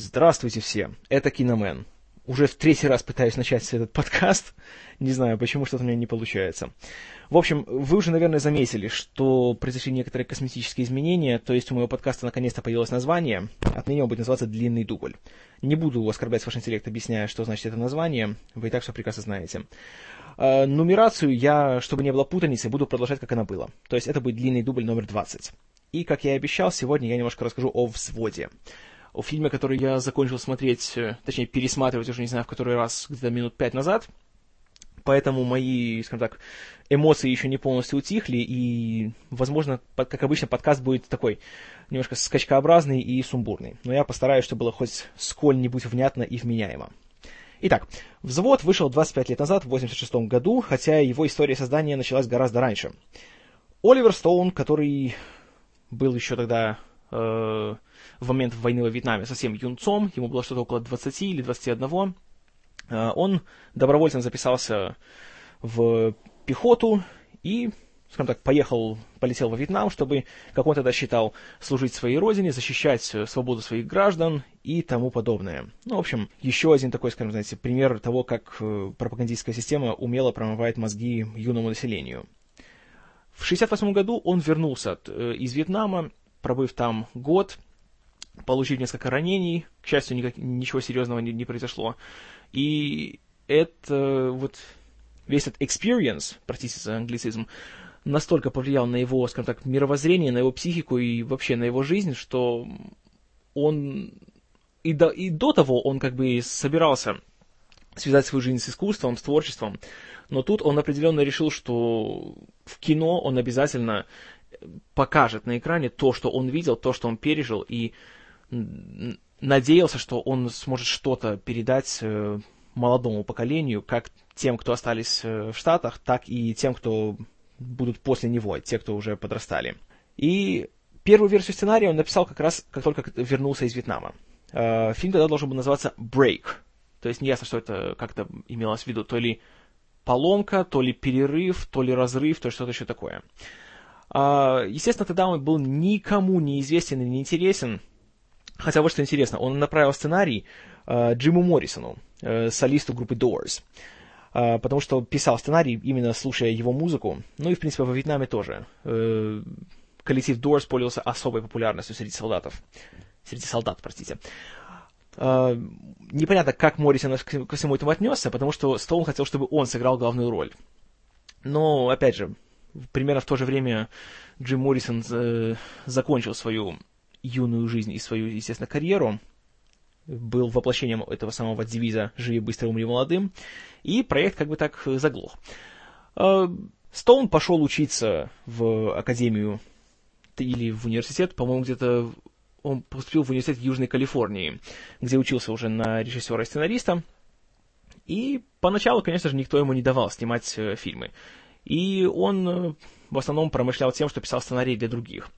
Здравствуйте все, это Киномен. Уже в третий раз пытаюсь начать этот подкаст. Не знаю, почему что-то у меня не получается. В общем, вы уже, наверное, заметили, что произошли некоторые косметические изменения, то есть у моего подкаста наконец-то появилось название. Отныне он будет называться «Длинный дубль». Не буду оскорблять ваш интеллект, объясняя, что значит это название, вы и так все прекрасно знаете. Э, нумерацию я, чтобы не было путаницы, буду продолжать, как она была. То есть это будет длинный дубль номер 20. И, как я и обещал, сегодня я немножко расскажу о «Взводе» о фильме, который я закончил смотреть, э, точнее, пересматривать уже не знаю в который раз, где-то минут пять назад. Поэтому мои, скажем так, эмоции еще не полностью утихли, и, возможно, как обычно, подкаст будет такой немножко скачкообразный и сумбурный. Но я постараюсь, чтобы было хоть сколь-нибудь внятно и вменяемо. Итак, «Взвод» вышел 25 лет назад, в 1986 году, хотя его история создания началась гораздо раньше. Оливер Стоун, который был еще тогда э, в момент войны во Вьетнаме совсем юнцом, ему было что-то около 20 или 21, э, он добровольцем записался в пехоту и, скажем так, поехал, полетел во Вьетнам, чтобы, как он тогда считал, служить своей родине, защищать свободу своих граждан и тому подобное. Ну, в общем, еще один такой, скажем, знаете, пример того, как э, пропагандистская система умело промывает мозги юному населению. В 1968 году он вернулся э, из Вьетнама, пробыв там год, получив несколько ранений, к счастью, никак, ничего серьезного не, не произошло. И это вот весь этот experience, простите за англицизм, настолько повлиял на его, скажем так, мировоззрение, на его психику и вообще на его жизнь, что он и до, и до того он как бы собирался связать свою жизнь с искусством, с творчеством, но тут он определенно решил, что в кино он обязательно покажет на экране то, что он видел, то, что он пережил, и надеялся, что он сможет что-то передать э, молодому поколению, как тем, кто остались э, в Штатах, так и тем, кто будут после него, те, кто уже подрастали. И первую версию сценария он написал как раз, как только вернулся из Вьетнама. Э, фильм тогда должен был называться «Break», то есть неясно, что это как-то имелось в виду, то ли поломка, то ли перерыв, то ли разрыв, то ли что-то еще такое. Естественно, тогда он был никому не известен и не интересен, Хотя вот что интересно, он направил сценарий э, Джиму Моррисону, э, солисту группы Doors, э, потому что писал сценарий, именно слушая его музыку. Ну и, в принципе, во Вьетнаме тоже. Э, коллектив Doors пользовался особой популярностью среди солдатов. Среди солдат, простите. Непонятно, как Моррисон ко всему этому отнесся, потому что Стоун хотел, чтобы он сыграл главную роль. Но, опять же, примерно в то же время Джим Моррисон э, закончил свою юную жизнь и свою, естественно, карьеру, был воплощением этого самого девиза «Живи быстро, умри молодым», и проект как бы так заглох. А, Стоун пошел учиться в академию или в университет, по-моему, где-то он поступил в университет Южной Калифорнии, где учился уже на режиссера и сценариста. И поначалу, конечно же, никто ему не давал снимать э, фильмы. И он э, в основном промышлял тем, что писал сценарии для других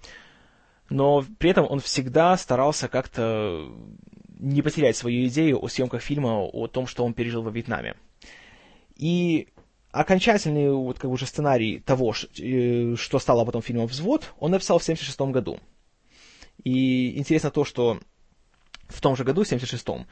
но при этом он всегда старался как-то не потерять свою идею о съемках фильма, о том, что он пережил во Вьетнаме. И окончательный вот как бы уже сценарий того, э, что стало потом фильмом «Взвод», он написал в 1976 году. И интересно то, что в том же году, в 1976-м, э,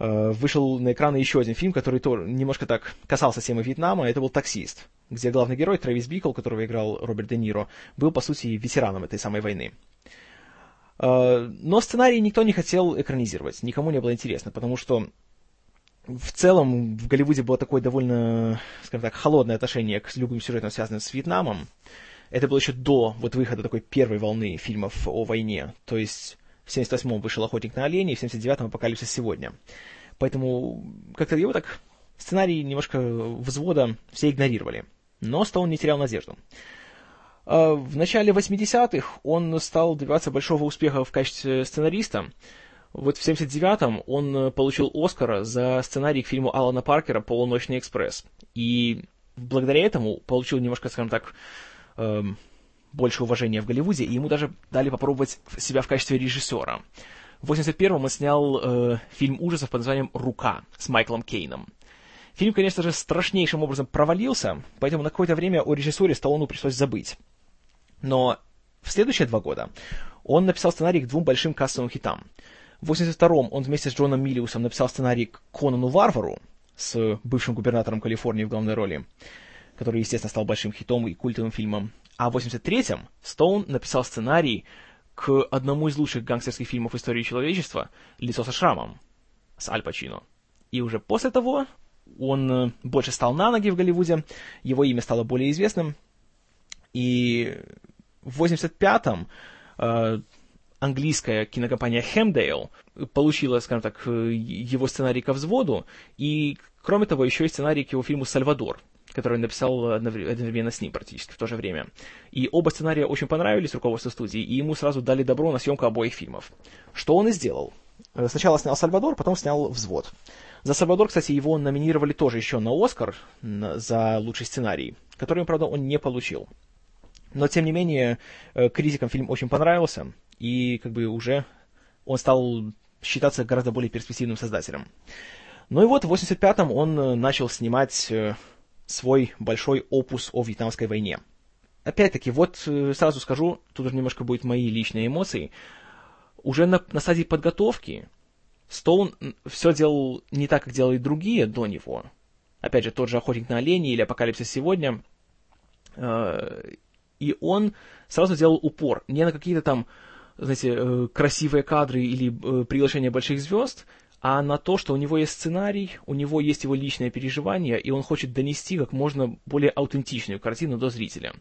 вышел на экраны еще один фильм, который тоже немножко так касался темы Вьетнама, это был «Таксист», где главный герой Трэвис Бикл, которого играл Роберт Де Ниро, был, по сути, ветераном этой самой войны. Э, но сценарий никто не хотел экранизировать, никому не было интересно, потому что в целом в Голливуде было такое довольно, скажем так, холодное отношение к любым сюжетам, связанным с Вьетнамом. Это было еще до вот выхода такой первой волны фильмов о войне. То есть в 78-м вышел «Охотник на оленей», в 79-м «Апокалипсис сегодня». Поэтому как-то его так сценарий немножко взвода все игнорировали. Но Стоун не терял надежду. А, в начале 80-х он стал добиваться большого успеха в качестве сценариста. Вот в 79-м он получил Оскара за сценарий к фильму Алана Паркера «Полуночный экспресс». И благодаря этому получил немножко, скажем так, эм, больше уважения в Голливуде, и ему даже дали попробовать себя в качестве режиссера. В 81-м он снял э, фильм ужасов под названием «Рука» с Майклом Кейном. Фильм, конечно же, страшнейшим образом провалился, поэтому на какое-то время о режиссуре Сталлону пришлось забыть. Но в следующие два года он написал сценарий к двум большим кассовым хитам. В 82-м он вместе с Джоном Миллиусом написал сценарий к Конану Варвару с бывшим губернатором Калифорнии в главной роли, который, естественно, стал большим хитом и культовым фильмом. А в 83-м Стоун написал сценарий к одному из лучших гангстерских фильмов истории человечества «Лицо со шрамом» с Аль Пачино. И уже после того он э, больше стал на ноги в Голливуде, его имя стало более известным, и в 85-м э, английская кинокомпания Хемдейл получила, скажем так, э, его сценарий ко взводу, и, кроме того, еще и сценарий к его фильму «Сальвадор», который он написал одновременно с ним практически в то же время. И оба сценария очень понравились руководству студии, и ему сразу дали добро на съемку обоих фильмов. Что он и сделал. Э, сначала снял «Сальвадор», потом снял «Взвод». За «Сальвадор», кстати, его номинировали тоже еще на «Оскар» за лучший сценарий, который, правда, он не получил. Но, тем не менее, э, критикам фильм очень понравился, и как бы уже он стал считаться гораздо более перспективным создателем. Ну и вот в 85-м он э, начал снимать свой большой опус о Вьетнамской войне. Опять-таки, вот сразу скажу, тут уже немножко будут мои личные эмоции – уже на, на стадии подготовки Стоун все делал не так, как делали другие до него. Опять же, тот же «Охотник на оленей» или «Апокалипсис сегодня». Э, и он сразу делал упор не на какие-то там, знаете, э, красивые кадры или э, приглашения больших звезд, а на то, что у него есть сценарий, у него есть его личное переживание, и он хочет донести как можно более аутентичную картину до зрителя.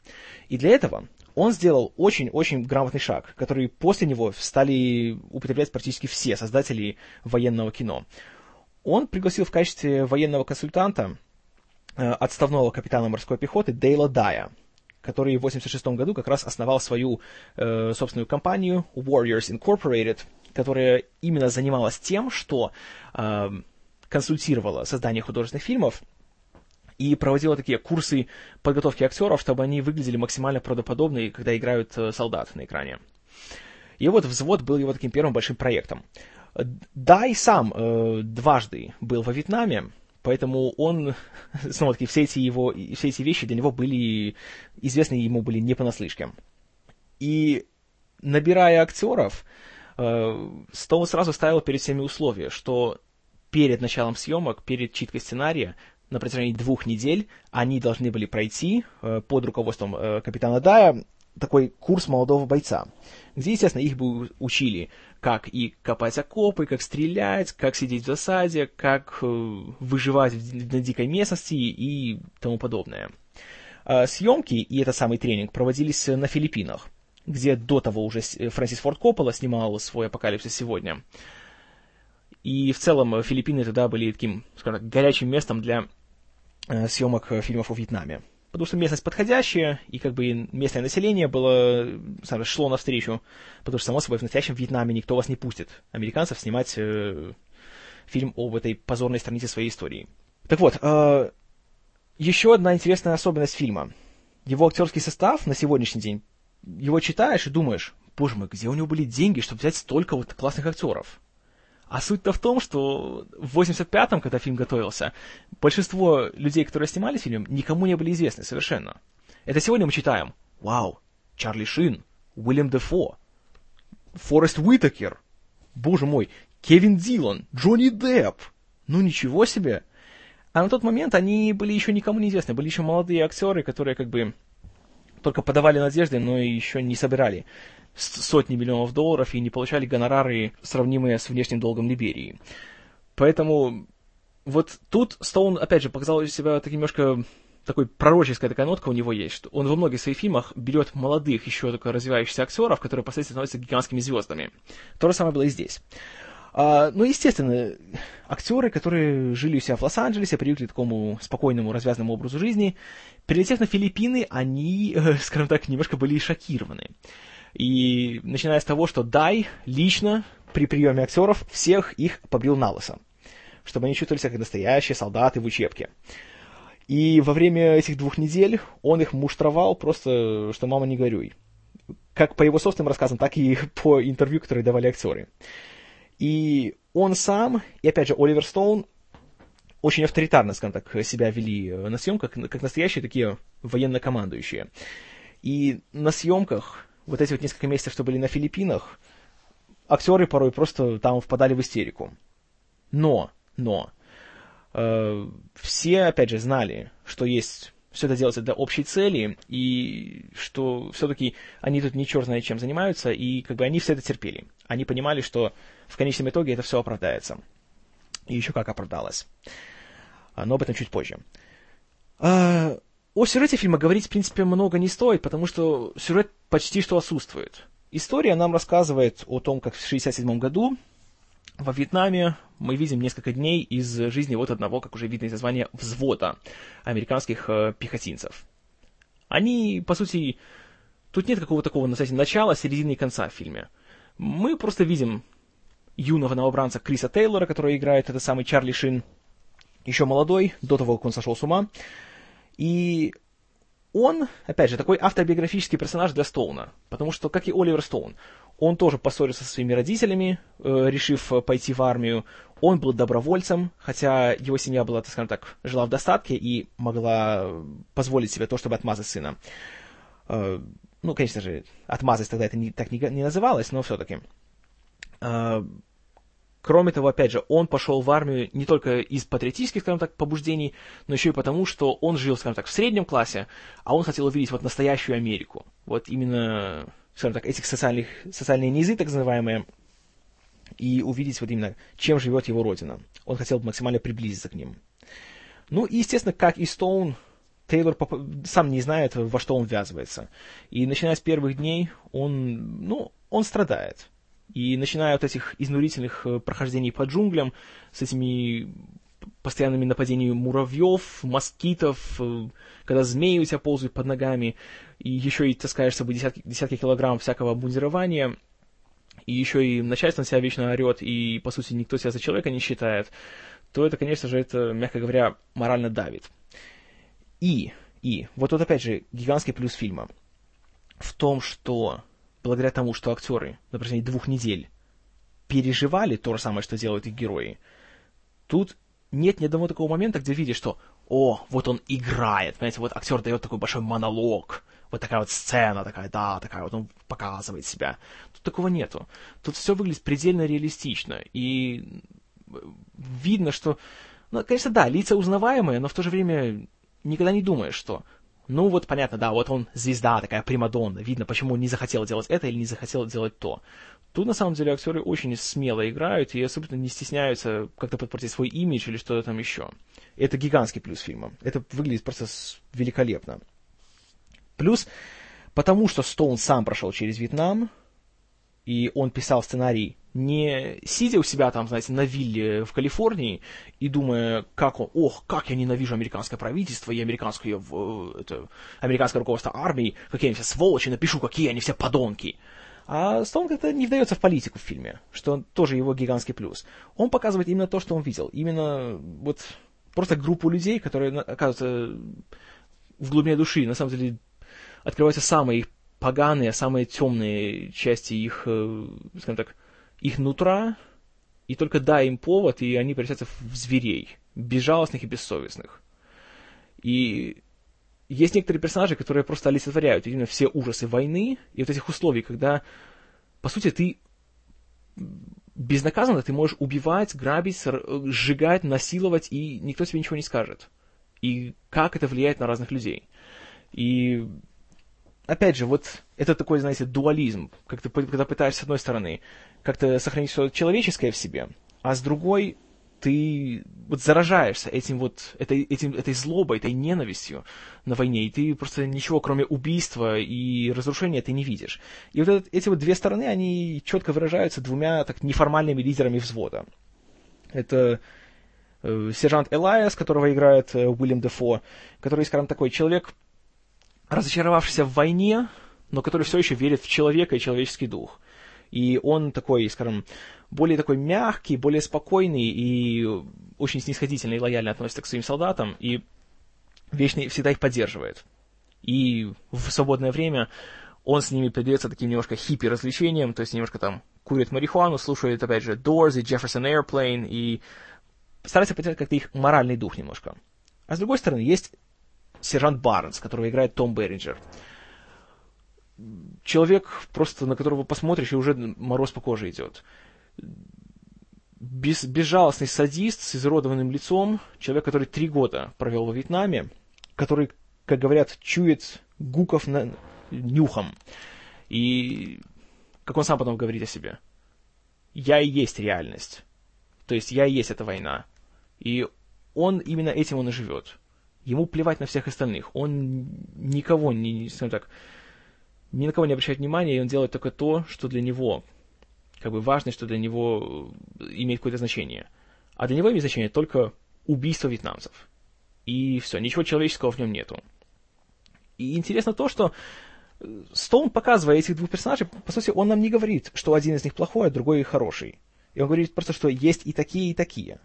И для этого он сделал очень-очень грамотный шаг, который после него стали употреблять практически все создатели военного кино. Он пригласил в качестве военного консультанта э, отставного капитана морской пехоты Дейла Дая, который в 1986 году как раз основал свою э, собственную компанию Warriors Incorporated, которая именно занималась тем, что э, консультировала создание художественных фильмов и проводила такие курсы подготовки актеров, чтобы они выглядели максимально правдоподобно, когда играют э, солдат на экране. И вот «Взвод» был его таким первым большим проектом. Да, и сам э, дважды был во Вьетнаме, поэтому он, снова таки, все эти, его, все эти вещи для него были известны ему были не понаслышке. И набирая актеров, э, Стоун сразу ставил перед всеми условия, что перед началом съемок, перед читкой сценария, на протяжении двух недель они должны были пройти э, под руководством э, капитана Дая такой курс молодого бойца, где, естественно, их бы учили, как и копать окопы, как стрелять, как сидеть в засаде, как э, выживать на дикой местности и тому подобное. Э, съемки и этот самый тренинг проводились на Филиппинах, где до того уже Фрэнсис Форд Коппола снимал свой «Апокалипсис сегодня». И в целом Филиппины тогда были таким, скажем так, горячим местом для э, съемок фильмов о Вьетнаме. Потому что местность подходящая, и как бы местное население было, сам, шло навстречу. Потому что, само собой, в настоящем Вьетнаме никто вас не пустит, американцев, снимать э, фильм об этой позорной странице своей истории. Так вот, э, еще одна интересная особенность фильма. Его актерский состав на сегодняшний день, его читаешь и думаешь, боже мой, где у него были деньги, чтобы взять столько вот классных актеров? А суть-то в том, что в 85-м, когда фильм готовился, большинство людей, которые снимали фильм, никому не были известны совершенно. Это сегодня мы читаем. Вау, Чарли Шин, Уильям Дефо, Форест Уитакер, боже мой, Кевин Дилан, Джонни Депп. Ну ничего себе. А на тот момент они были еще никому не известны, были еще молодые актеры, которые как бы только подавали надежды, но еще не собирали сотни миллионов долларов и не получали гонорары, сравнимые с внешним долгом Либерии. Поэтому вот тут Стоун, опять же, показал себя таким немножко такой пророческая такая нотка у него есть, что он во многих своих фильмах берет молодых, еще только развивающихся актеров, которые впоследствии становятся гигантскими звездами. То же самое было и здесь. А, ну, естественно, актеры, которые жили у себя в Лос-Анджелесе, привыкли к такому спокойному, развязанному образу жизни, прилетев на Филиппины, они, скажем так, немножко были шокированы. И начиная с того, что Дай лично при приеме актеров всех их побрил на лысо, чтобы они чувствовали себя как настоящие солдаты в учебке. И во время этих двух недель он их муштровал просто, что мама не горюй. Как по его собственным рассказам, так и по интервью, которые давали актеры. И он сам, и опять же Оливер Стоун, очень авторитарно, скажем так, себя вели на съемках, как настоящие такие военно-командующие. И на съемках вот эти вот несколько месяцев, что были на Филиппинах, актеры порой просто там впадали в истерику. Но, но, э, все, опять же, знали, что есть все это делается для общей цели, и что все-таки они тут не черт знает чем занимаются, и как бы они все это терпели. Они понимали, что в конечном итоге это все оправдается. И еще как оправдалось. А, но об этом чуть позже. А, о сюжете фильма говорить, в принципе, много не стоит, потому что сюжет почти что отсутствует. История нам рассказывает о том, как в 1967 году во Вьетнаме мы видим несколько дней из жизни вот одного, как уже видно из названия, взвода американских э, пехотинцев. Они, по сути, тут нет какого-то такого, кстати, начала, середины и конца в фильме. Мы просто видим юного новобранца Криса Тейлора, который играет этот самый Чарли Шин, еще молодой, до того, как он сошел с ума. И он, опять же, такой автобиографический персонаж для Стоуна, потому что, как и Оливер Стоун, он тоже поссорился со своими родителями, э, решив пойти в армию. Он был добровольцем, хотя его семья была, так скажем так, жила в достатке и могла позволить себе то, чтобы отмазать сына. Э, ну, конечно же, отмазать тогда это не, так не, не называлось, но все-таки. Э, Кроме того, опять же, он пошел в армию не только из патриотических, скажем так, побуждений, но еще и потому, что он жил, скажем так, в среднем классе, а он хотел увидеть вот настоящую Америку. Вот именно, скажем так, этих социальных, социальные низы, так называемые, и увидеть вот именно, чем живет его родина. Он хотел максимально приблизиться к ним. Ну и, естественно, как и Стоун, Тейлор сам не знает, во что он ввязывается. И начиная с первых дней, он, ну, он страдает. И начиная от этих изнурительных э, прохождений по джунглям, с этими постоянными нападениями муравьев, москитов, э, когда змеи у тебя ползают под ногами, и еще и таскаешь с собой десятки, десятки килограмм всякого обмундирования, и еще и начальство на себя вечно орет, и, по сути, никто тебя за человека не считает, то это, конечно же, это, мягко говоря, морально давит. И, и, вот тут опять же гигантский плюс фильма в том, что благодаря тому, что актеры на протяжении двух недель переживали то же самое, что делают их герои, тут нет ни одного такого момента, где видишь, что «О, вот он играет», понимаете, вот актер дает такой большой монолог, вот такая вот сцена, такая, да, такая вот, он показывает себя. Тут такого нету. Тут все выглядит предельно реалистично, и видно, что, ну, конечно, да, лица узнаваемые, но в то же время никогда не думаешь, что ну вот понятно, да, вот он звезда, такая примадонна, видно, почему он не захотел делать это или не захотел делать то. Тут на самом деле актеры очень смело играют и особенно не стесняются как-то подпортить свой имидж или что-то там еще. Это гигантский плюс фильма. Это выглядит просто великолепно. Плюс, потому что Стоун сам прошел через Вьетнам, и он писал сценарий не сидя у себя там, знаете, на вилле в Калифорнии и думая, как он, ох, как я ненавижу американское правительство и американское, э, это, американское руководство армии, какие они все сволочи, напишу, какие они все подонки. А Стоун как-то не вдается в политику в фильме, что тоже его гигантский плюс. Он показывает именно то, что он видел. Именно вот просто группу людей, которые, оказывается, в глубине души, на самом деле, открываются самые их поганые, самые темные части их, э, скажем так, их нутра, и только дай им повод, и они превратятся в зверей, безжалостных и бессовестных. И есть некоторые персонажи, которые просто олицетворяют именно все ужасы войны и вот этих условий, когда, по сути, ты безнаказанно ты можешь убивать, грабить, сжигать, насиловать, и никто тебе ничего не скажет. И как это влияет на разных людей. И опять же, вот это такой, знаете, дуализм, как ты, когда пытаешься с одной стороны как-то сохранить все человеческое в себе, а с другой ты вот заражаешься этим вот, этой, этим, этой злобой, этой ненавистью на войне, и ты просто ничего, кроме убийства и разрушения, ты не видишь. И вот этот, эти вот две стороны, они четко выражаются двумя так неформальными лидерами взвода. Это э, сержант Элайас, которого играет э, Уильям Дефо, который, скажем, такой человек, разочаровавшийся в войне, но который все еще верит в человека и человеческий дух. И он такой, скажем, более такой мягкий, более спокойный и очень снисходительно и лояльно относится к своим солдатам, и вечно всегда их поддерживает. И в свободное время он с ними предается таким немножко хиппи-развлечениям, то есть немножко там курит марихуану, слушает, опять же, Doors и Jefferson Airplane, и старается поддержать как-то их моральный дух немножко. А с другой стороны, есть сержант Барнс, которого играет Том Беринджер. человек, просто на которого посмотришь, и уже мороз по коже идет. Без, безжалостный садист с изуродованным лицом, человек, который три года провел во Вьетнаме, который, как говорят, чует гуков на, нюхом. И, как он сам потом говорит о себе, я и есть реальность. То есть я и есть эта война. И он именно этим он и живет. Ему плевать на всех остальных. Он никого не, скажем так, ни на кого не обращает внимания, и он делает только то, что для него как бы важно, что для него имеет какое-то значение. А для него имеет значение только убийство вьетнамцев. И все, ничего человеческого в нем нету. И интересно то, что Стоун, показывая этих двух персонажей, по сути, он нам не говорит, что один из них плохой, а другой хороший. И он говорит просто, что есть и такие, и такие.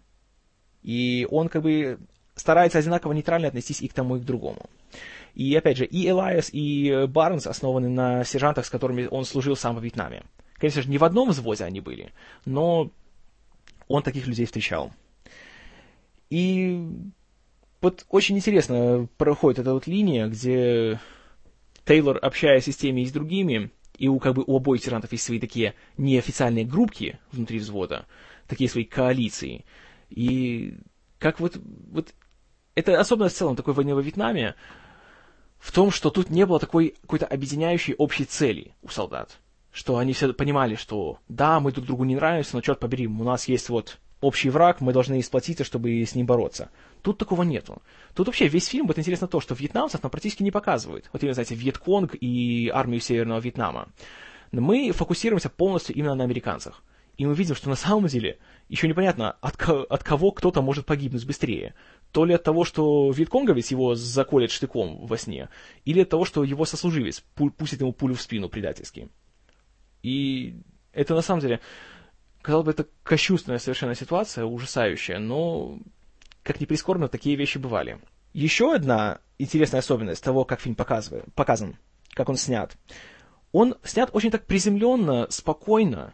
И он как бы старается одинаково нейтрально отнестись и к тому, и к другому. И опять же, и Элайас, и Барнс основаны на сержантах, с которыми он служил сам во Вьетнаме. Конечно же, не в одном взводе они были, но он таких людей встречал. И вот очень интересно проходит эта вот линия, где Тейлор, общаясь с теми, и с другими, и у, как бы, у обоих сержантов есть свои такие неофициальные группки внутри взвода, такие свои коалиции. И как вот, вот это особенность в целом такой войны во Вьетнаме, в том, что тут не было такой какой-то объединяющей общей цели у солдат. Что они все понимали, что да, мы друг другу не нравимся, но черт побери, у нас есть вот общий враг, мы должны сплотиться, чтобы с ним бороться. Тут такого нету. Тут вообще весь фильм, вот интересно то, что вьетнамцев нам практически не показывают. Вот именно, знаете, Вьетконг и армию Северного Вьетнама. Мы фокусируемся полностью именно на американцах. И мы видим, что на самом деле еще непонятно, от, от кого кто-то может погибнуть быстрее. То ли от того, что вьетконговец его заколет штыком во сне, или от того, что его сослуживец пустит ему пулю в спину предательски. И это на самом деле, казалось бы, это кощунственная совершенно ситуация, ужасающая, но как ни прискорбно, такие вещи бывали. Еще одна интересная особенность того, как фильм показывает, показан, как он снят. Он снят очень так приземленно, спокойно.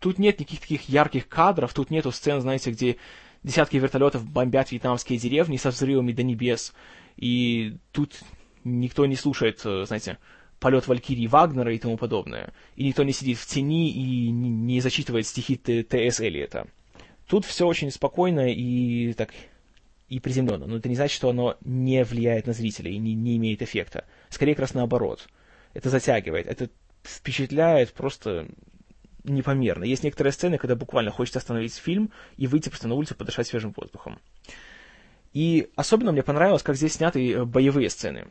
Тут нет никаких таких ярких кадров, тут нету сцен, знаете, где десятки вертолетов бомбят вьетнамские деревни со взрывами до небес, и тут никто не слушает, э, знаете, полет Валькирии Вагнера и тому подобное, и никто не сидит в тени и не зачитывает стихи Т.С. Элиота. Тут все очень спокойно и так и приземленно. Но это не значит, что оно не влияет на зрителя и не, не имеет эффекта. Скорее, как раз наоборот. Это затягивает, это впечатляет просто непомерно. Есть некоторые сцены, когда буквально хочется остановить фильм и выйти просто на улицу подышать свежим воздухом. И особенно мне понравилось, как здесь сняты э, боевые сцены.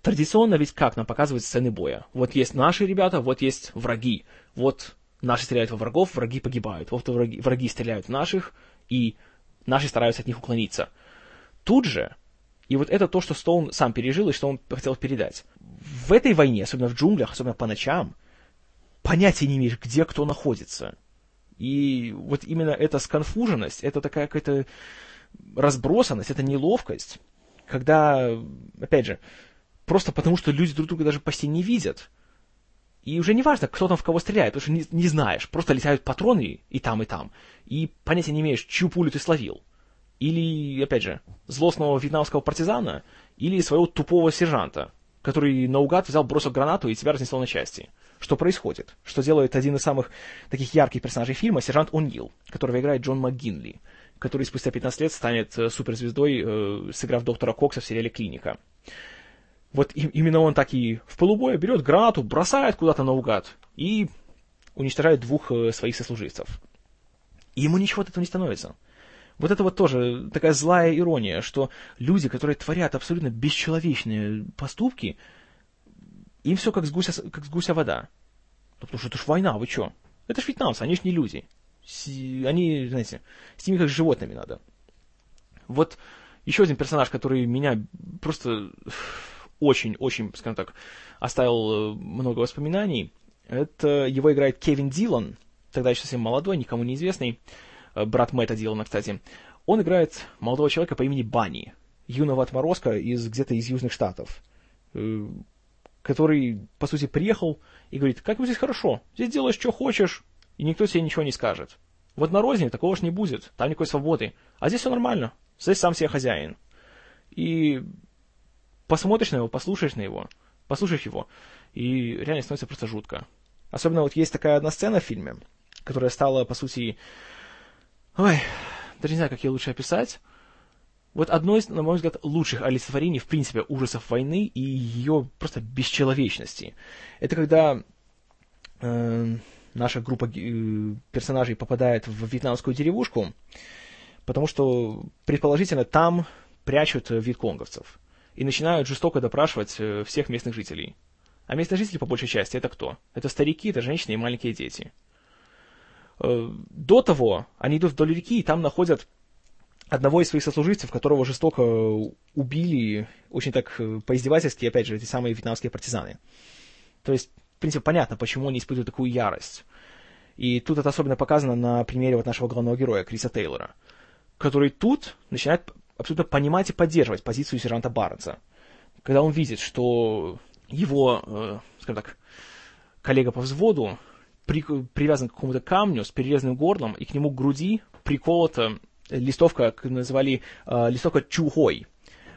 Традиционно ведь как нам показывают сцены боя? Вот есть наши ребята, вот есть враги. Вот Наши стреляют во врагов, враги погибают. Вот враги, враги стреляют в наших, и наши стараются от них уклониться. Тут же, и вот это то, что Стоун сам пережил и что он хотел передать. В этой войне, особенно в джунглях, особенно по ночам, понятия не имеешь, где кто находится. И вот именно эта сконфуженность, это такая какая-то разбросанность, это неловкость, когда, опять же, просто потому что люди друг друга даже почти не видят – и уже не важно, кто там в кого стреляет, потому что не, не знаешь. Просто летают патроны и там, и там. И понятия не имеешь, чью пулю ты словил. Или, опять же, злостного вьетнамского партизана, или своего тупого сержанта, который наугад взял бросок гранату и тебя разнесло на части. Что происходит? Что делает один из самых таких ярких персонажей фильма, сержант О'Нил, которого играет Джон МакГинли, который спустя 15 лет станет э, суперзвездой, э, сыграв доктора Кокса в сериале «Клиника». Вот именно он так и в полубое берет гранату, бросает куда-то наугад и уничтожает двух э, своих сослуживцев. И ему ничего от этого не становится. Вот это вот тоже такая злая ирония, что люди, которые творят абсолютно бесчеловечные поступки, им все как с гуся, как с гуся вода. Потому что это ж война, вы что? Это ж вьетнамцы, они ж не люди. Они, знаете, с ними как с животными надо. Вот еще один персонаж, который меня просто очень-очень, скажем так, оставил э, много воспоминаний. Это его играет Кевин Дилан, тогда еще совсем молодой, никому неизвестный, э, брат Мэтта Дилана, кстати. Он играет молодого человека по имени Банни, юного отморозка из где-то из Южных Штатов, э, который, по сути, приехал и говорит, как бы здесь хорошо, здесь делаешь, что хочешь, и никто тебе ничего не скажет. Вот на розне такого ж не будет, там никакой свободы. А здесь все нормально, здесь сам себе хозяин. И посмотришь на него, послушаешь на его, послушаешь его, и реально становится просто жутко. Особенно вот есть такая одна сцена в фильме, которая стала, по сути, ой, даже не знаю, как ее лучше описать. Вот одно из, на мой взгляд, лучших олицетворений, в принципе, ужасов войны и ее просто бесчеловечности. Это когда э, наша группа э, персонажей попадает в вьетнамскую деревушку, потому что, предположительно, там прячут вьетконговцев и начинают жестоко допрашивать э, всех местных жителей. А местные жители, по большей части, это кто? Это старики, это женщины и маленькие дети. Э, до того они идут вдоль реки, и там находят одного из своих сослуживцев, которого жестоко убили, очень так э, по-издевательски, опять же, эти самые вьетнамские партизаны. То есть, в принципе, понятно, почему они испытывают такую ярость. И тут это особенно показано на примере вот нашего главного героя, Криса Тейлора, который тут начинает абсолютно понимать и поддерживать позицию сержанта Барнса. Когда он видит, что его, э, скажем так, коллега по взводу при, привязан к какому-то камню с перерезанным горлом, и к нему к груди приколота листовка, как называли, э, листовка Чухой.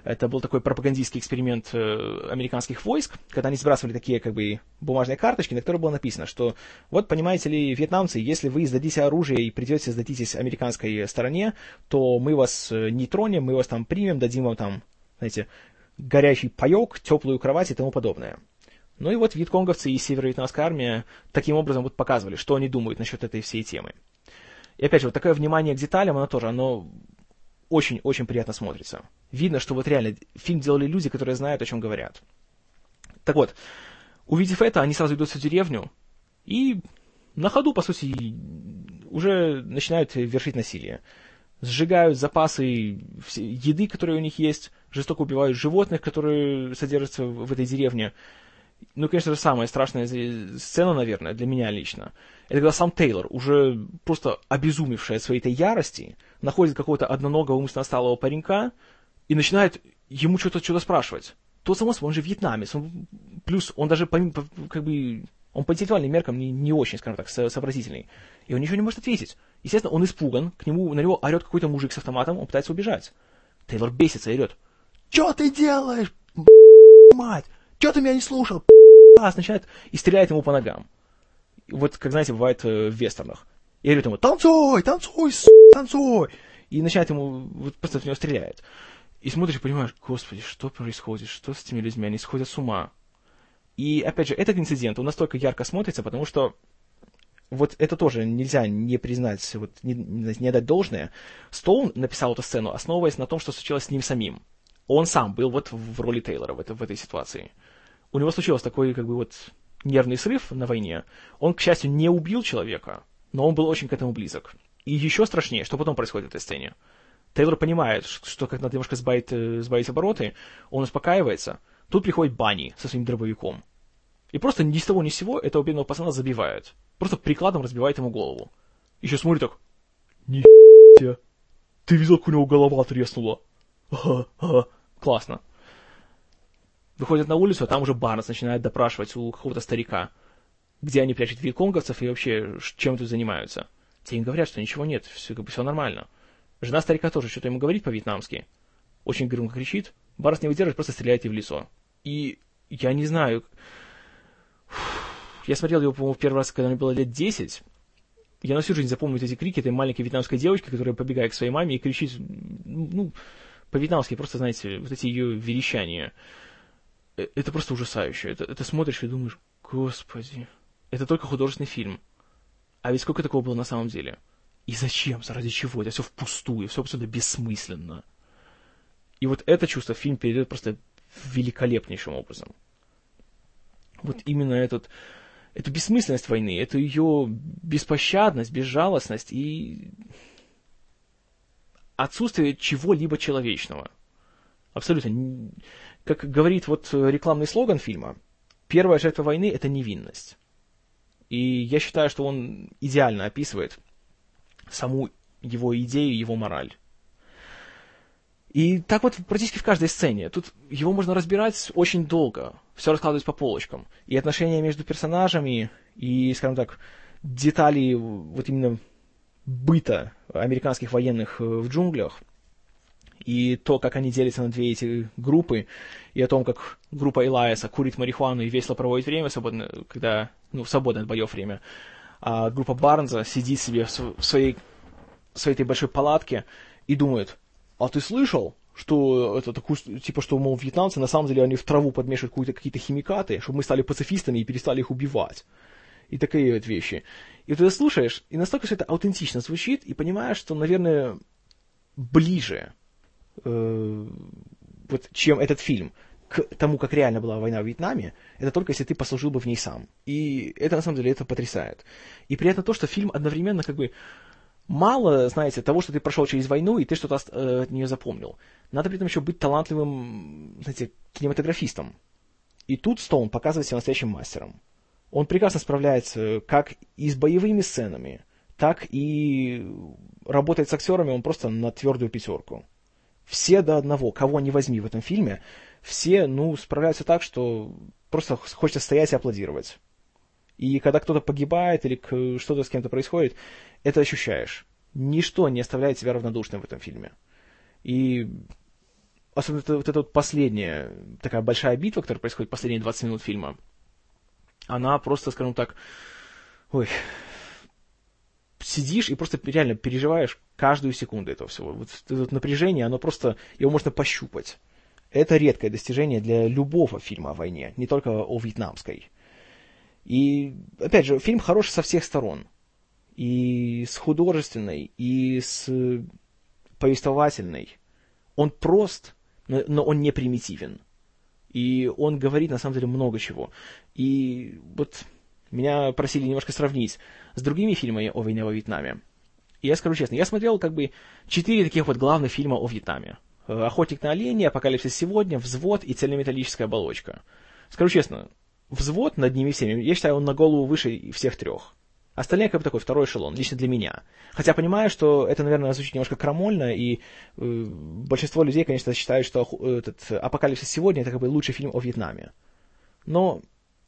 Это был такой пропагандистский эксперимент э, американских войск, когда они сбрасывали такие как бы бумажные карточки, на которых было написано, что вот, понимаете ли, вьетнамцы, если вы сдадите оружие и придете сдадитесь американской стороне, то мы вас э, не тронем, мы вас там примем, дадим вам там, знаете, горячий паек, теплую кровать и тому подобное. Ну и вот вьетконговцы и северо-вьетнамская армия таким образом вот показывали, что они думают насчет этой всей темы. И опять же, вот такое внимание к деталям, оно тоже, оно очень-очень приятно смотрится. Видно, что вот реально фильм делали люди, которые знают, о чем говорят. Так вот, увидев это, они сразу идут в деревню и на ходу, по сути, уже начинают вершить насилие. Сжигают запасы еды, которые у них есть, жестоко убивают животных, которые содержатся в этой деревне. Ну, конечно же, самая страшная сцена, наверное, для меня лично, это когда сам Тейлор, уже просто обезумевший от своей этой ярости, находит какого-то одноногого умственно сталого паренька и начинает ему что-то что спрашивать. Тот само собой, он же вьетнамец, он, плюс он даже по, как бы, он по интеллектуальным меркам не, не очень, скажем так, сообразительный. И он ничего не может ответить. Естественно, он испуган, к нему, на него орет какой-то мужик с автоматом, он пытается убежать. Тейлор бесится и орет. «Чё ты делаешь, мать? Чё ты меня не слушал, Начинает и стреляет ему по ногам. Вот, как знаете, бывает э, в вестернах. И говорит ему, танцуй, танцуй, танцуй. И начинает ему, вот просто в него стреляет. И смотришь и понимаешь, господи, что происходит, что с этими людьми, они сходят с ума. И, опять же, этот инцидент, он настолько ярко смотрится, потому что вот это тоже нельзя не признать, вот, не, не дать должное. Стоун написал эту сцену, основываясь на том, что случилось с ним самим. Он сам был вот в роли Тейлора в, это, в этой ситуации. У него случился такой, как бы, вот, нервный срыв на войне. Он, к счастью, не убил человека, но он был очень к этому близок. И еще страшнее, что потом происходит в этой сцене. Тейлор понимает, что как надо немножко сбавить, э, сбавить обороты, он успокаивается. Тут приходит Банни со своим дробовиком. И просто ни с того ни с сего этого бедного пацана забивает. Просто прикладом разбивает ему голову. Еще смотрит так. Ни Ты видел, как у него голова треснула? Ага, ага. Классно. Выходят на улицу, а там уже Барнс начинает допрашивать у какого-то старика, где они прячут вьетконговцев и вообще чем тут занимаются. Те им говорят, что ничего нет, все, как бы, все нормально. Жена старика тоже что-то ему говорит по-вьетнамски. Очень громко кричит. Барнс не выдерживает, просто стреляет ей в лицо. И я не знаю... Я смотрел его, по-моему, в первый раз, когда мне было лет 10. Я на всю жизнь запомню эти крики этой маленькой вьетнамской девочки, которая побегает к своей маме и кричит, ну, по-вьетнамски, просто, знаете, вот эти ее верещания. Э, это просто ужасающе. Это, это смотришь и думаешь, господи, это только художественный фильм. А ведь сколько такого было на самом деле? И зачем? Заради чего? Это все впустую, все абсолютно бессмысленно. И вот это чувство фильм передает просто великолепнейшим образом. Вот именно этот, эту бессмысленность войны, эту ее беспощадность, безжалостность и отсутствие чего-либо человечного. Абсолютно. Как говорит вот рекламный слоган фильма, первая жертва войны — это невинность. И я считаю, что он идеально описывает саму его идею, его мораль. И так вот практически в каждой сцене. Тут его можно разбирать очень долго, все раскладывать по полочкам. И отношения между персонажами, и, скажем так, детали вот именно быта американских военных э, в джунглях. и то, как они делятся на две эти группы, и о том, как группа Элайса курит марихуану и весело проводит время, свободно, когда, ну, свободное от боев время, а группа Барнза сидит себе в своей, в своей этой большой палатке и думает, а ты слышал, что это такую, типа, что, мол, вьетнамцы, на самом деле, они в траву подмешивают какие-то химикаты, чтобы мы стали пацифистами и перестали их убивать. И такие вот вещи. И ты слушаешь, и настолько все это аутентично звучит, и понимаешь, что, наверное, ближе, э, вот, чем этот фильм к тому, как реально была война в Вьетнаме, это только если ты послужил бы в ней сам. И это, на самом деле, это потрясает. И приятно то, что фильм одновременно как бы мало, знаете, того, что ты прошел через войну, и ты что-то э, от нее запомнил. Надо при этом еще быть талантливым, знаете, кинематографистом. И тут Стоун показывает себя настоящим мастером. Он прекрасно справляется как и с боевыми сценами, так и работает с актерами он просто на твердую пятерку. Все до одного, кого не возьми в этом фильме, все, ну, справляются так, что просто хочется стоять и аплодировать. И когда кто-то погибает или что-то с кем-то происходит, это ощущаешь. Ничто не оставляет тебя равнодушным в этом фильме. И особенно вот эта вот последняя такая большая битва, которая происходит последние 20 минут фильма, она просто, скажем так, ой, сидишь и просто реально переживаешь каждую секунду этого всего. Вот это напряжение, оно просто, его можно пощупать. Это редкое достижение для любого фильма о войне, не только о вьетнамской. И, опять же, фильм хороший со всех сторон. И с художественной, и с повествовательной. Он прост, но, но он не примитивен. И он говорит, на самом деле, много чего. И вот меня просили немножко сравнить с другими фильмами о войне во Вьетнаме. И я скажу честно, я смотрел как бы четыре таких вот главных фильма о Вьетнаме. «Охотник на оленя», «Апокалипсис сегодня», «Взвод» и «Цельнометаллическая оболочка». Скажу честно, «Взвод» над ними всеми, я считаю, он на голову выше всех трех. Остальные как бы такой второй эшелон, лично для меня. Хотя понимаю, что это, наверное, звучит немножко крамольно, и э, большинство людей, конечно, считают, что этот «Апокалипсис сегодня» это как бы лучший фильм о Вьетнаме. Но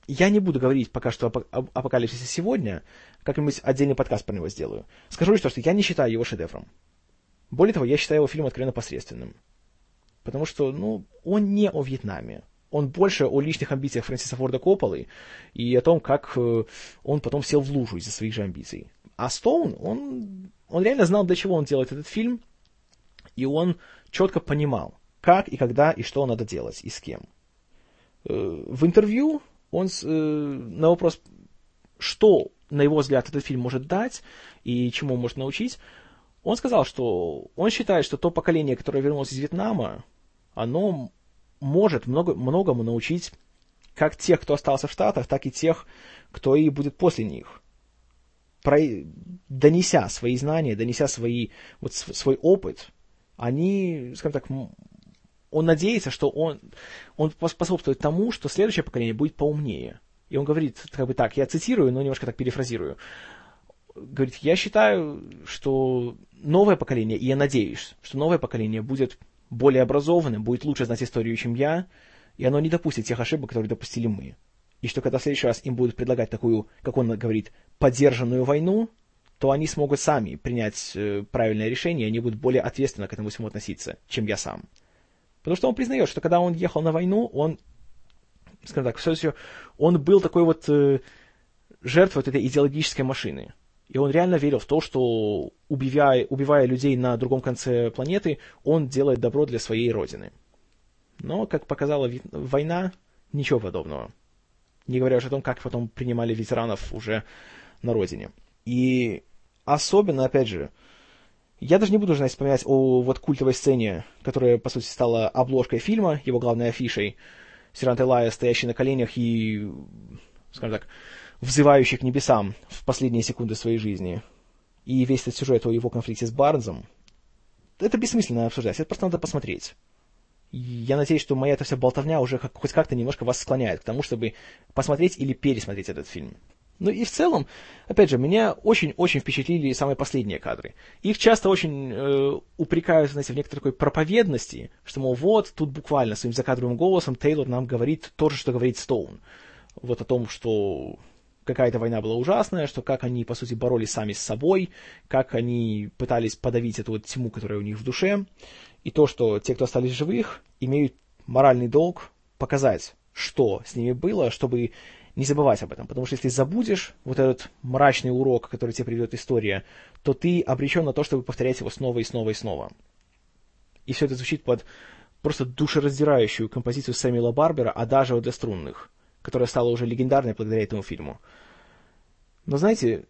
я не буду говорить пока что об «Апокалипсисе сегодня», как-нибудь отдельный подкаст про него сделаю. Скажу лишь то, что я не считаю его шедевром. Более того, я считаю его фильм откровенно посредственным. Потому что, ну, он не о Вьетнаме. Он больше о личных амбициях Фрэнсиса Форда Копполы и о том, как э, он потом сел в лужу из-за своих же амбиций. А Стоун, он, он реально знал, для чего он делает этот фильм, и он четко понимал, как и когда и что надо делать и с кем. Э, в интервью он э, на вопрос, что, на его взгляд, этот фильм может дать и чему может научить, он сказал, что он считает, что то поколение, которое вернулось из Вьетнама, оно может много, многому научить как тех, кто остался в Штатах, так и тех, кто и будет после них. Про, донеся свои знания, донеся свои, вот, свой опыт, они, скажем так, он надеется, что он, он способствует тому, что следующее поколение будет поумнее. И он говорит, как бы так, я цитирую, но немножко так перефразирую. Говорит, я считаю, что новое поколение, и я надеюсь, что новое поколение будет более образованным, будет лучше знать историю, чем я, и оно не допустит тех ошибок, которые допустили мы. И что когда в следующий раз им будут предлагать такую, как он говорит, поддержанную войну, то они смогут сами принять э, правильное решение, и они будут более ответственно к этому всему относиться, чем я сам. Потому что он признает, что когда он ехал на войну, он, скажем так, все еще, он был такой вот э, жертвой вот этой идеологической машины. И он реально верил в то, что убивая, убивая людей на другом конце планеты, он делает добро для своей родины. Но, как показала война, ничего подобного. Не говоря уже о том, как потом принимали ветеранов уже на родине. И особенно, опять же, я даже не буду знать вспоминать о вот культовой сцене, которая, по сути, стала обложкой фильма, его главной афишей. Сержант Элая, стоящий на коленях и, скажем так, взывающий к небесам в последние секунды своей жизни. И весь этот сюжет о его конфликте с Барнсом. Это бессмысленно обсуждать, это просто надо посмотреть. Я надеюсь, что моя эта вся болтовня уже как, хоть как-то немножко вас склоняет к тому, чтобы посмотреть или пересмотреть этот фильм. Ну и в целом, опять же, меня очень-очень впечатлили самые последние кадры. Их часто очень э, упрекают, знаете, в некоторой такой проповедности, что, мол, вот, тут буквально своим закадровым голосом Тейлор нам говорит то же, что говорит Стоун. Вот о том, что какая-то война была ужасная, что как они, по сути, боролись сами с собой, как они пытались подавить эту вот тьму, которая у них в душе, и то, что те, кто остались живых, имеют моральный долг показать, что с ними было, чтобы не забывать об этом. Потому что если забудешь вот этот мрачный урок, который тебе приведет история, то ты обречен на то, чтобы повторять его снова и снова и снова. И все это звучит под просто душераздирающую композицию Сэмюэла Барбера «Адажио для струнных», которая стала уже легендарной благодаря этому фильму. Но знаете,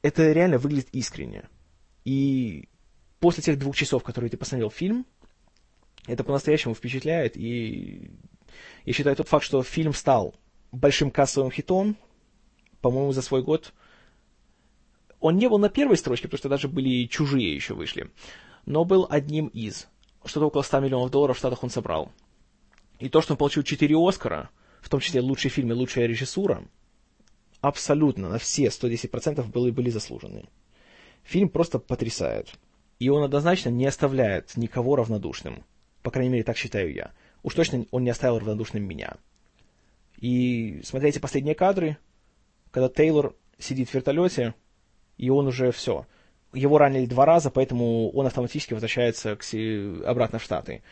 это реально выглядит искренне. И после тех двух часов, которые ты посмотрел фильм, это по-настоящему впечатляет, и я считаю тот факт, что фильм стал большим кассовым хитом, по-моему, за свой год. Он не был на первой строчке, потому что даже были чужие еще вышли, но был одним из. Что-то около 100 миллионов долларов в Штатах он собрал. И то, что он получил 4 Оскара, в том числе лучший фильм и лучшая режиссура, абсолютно на все 110% были, были заслужены. Фильм просто потрясает. И он однозначно не оставляет никого равнодушным. По крайней мере, так считаю я. Уж точно он не оставил равнодушным меня. И смотрите последние кадры, когда Тейлор сидит в вертолете, и он уже все. Его ранили два раза, поэтому он автоматически возвращается к, обратно в Штаты.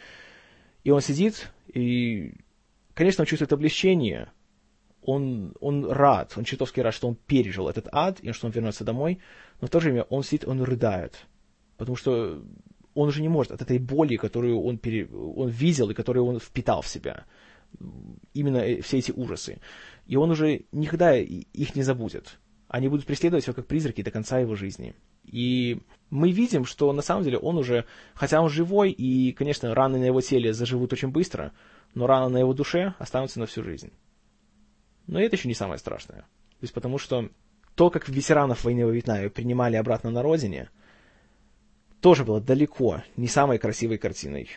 И он сидит, и, конечно, он чувствует облегчение. Он, он рад, он чертовски рад, что он пережил этот ад, и что он вернется домой. Но в то же время он сидит, он рыдает. Потому что он уже не может от этой боли, которую он, пере, он видел и которую он впитал в себя именно э, все эти ужасы. И он уже никогда их не забудет. Они будут преследовать его как призраки до конца его жизни. И мы видим, что на самом деле он уже, хотя он живой, и, конечно, раны на его теле заживут очень быстро, но раны на его душе останутся на всю жизнь. Но это еще не самое страшное. То есть потому что то, как ветеранов войны во Вьетнаме принимали обратно на родине, тоже было далеко не самой красивой картиной.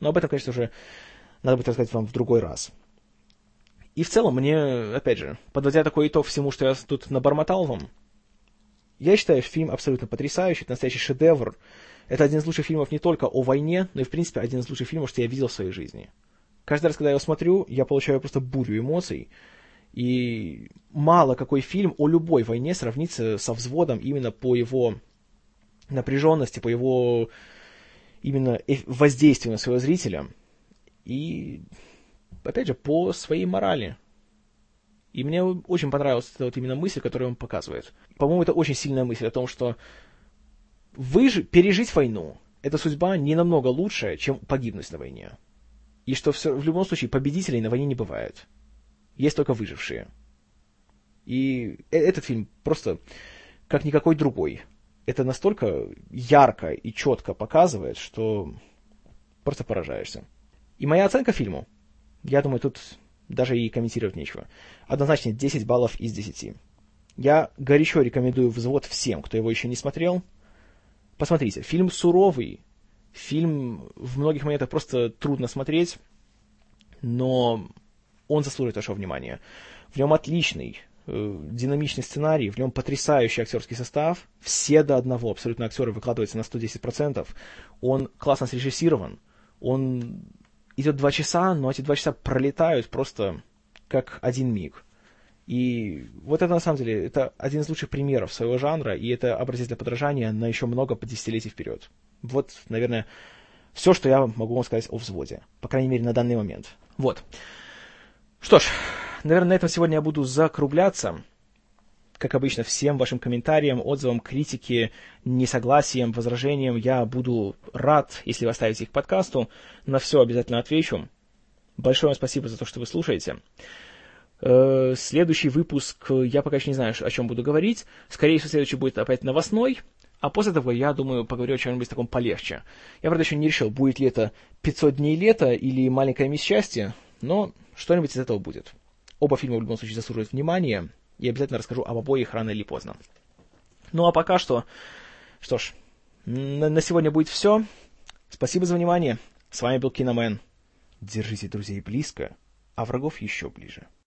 Но об этом, конечно же, надо будет рассказать вам в другой раз. И в целом мне, опять же, подводя такой итог всему, что я тут набормотал вам, я считаю фильм абсолютно потрясающий, это настоящий шедевр. Это один из лучших фильмов не только о войне, но и, в принципе, один из лучших фильмов, что я видел в своей жизни. Каждый раз, когда я его смотрю, я получаю просто бурю эмоций. И мало какой фильм о любой войне сравнится со взводом именно по его напряженности, по его именно воздействию на своего зрителя – и, опять же, по своей морали. И мне очень понравилась эта вот именно мысль, которую он показывает. По-моему, это очень сильная мысль о том, что выж... пережить войну – это судьба не намного лучше, чем погибнуть на войне. И что все, в любом случае победителей на войне не бывает. Есть только выжившие. И э, этот фильм просто как никакой другой. Это настолько ярко и четко показывает, что просто поражаешься. И моя оценка фильму, я думаю, тут даже и комментировать нечего. Однозначно 10 баллов из 10. Я горячо рекомендую «Взвод» всем, кто его еще не смотрел. Посмотрите, фильм суровый, фильм в многих моментах просто трудно смотреть, но он заслуживает вашего внимания. В нем отличный, э, динамичный сценарий, в нем потрясающий актерский состав, все до одного абсолютно актеры выкладываются на 110%, он классно срежиссирован, он идет два часа, но эти два часа пролетают просто как один миг. И вот это на самом деле, это один из лучших примеров своего жанра, и это образец для подражания на еще много по десятилетий вперед. Вот, наверное, все, что я могу вам сказать о взводе. По крайней мере, на данный момент. Вот. Что ж, наверное, на этом сегодня я буду закругляться как обычно, всем вашим комментариям, отзывам, критике, несогласиям, возражениям. Я буду рад, если вы оставите их подкасту. На все обязательно отвечу. Большое вам спасибо за то, что вы слушаете. Э, следующий выпуск, я пока еще не знаю, о чем буду говорить. Скорее всего, следующий будет опять новостной. А после того, я думаю, поговорю о чем-нибудь таком полегче. Я, правда, еще не решил, будет ли это 500 дней лета или маленькая мисс счастья, но что-нибудь из этого будет. Оба фильма в любом случае заслуживают внимания и обязательно расскажу об обоих рано или поздно. Ну а пока что, что ж, на, на сегодня будет все. Спасибо за внимание. С вами был Киномен. Держите друзей близко, а врагов еще ближе.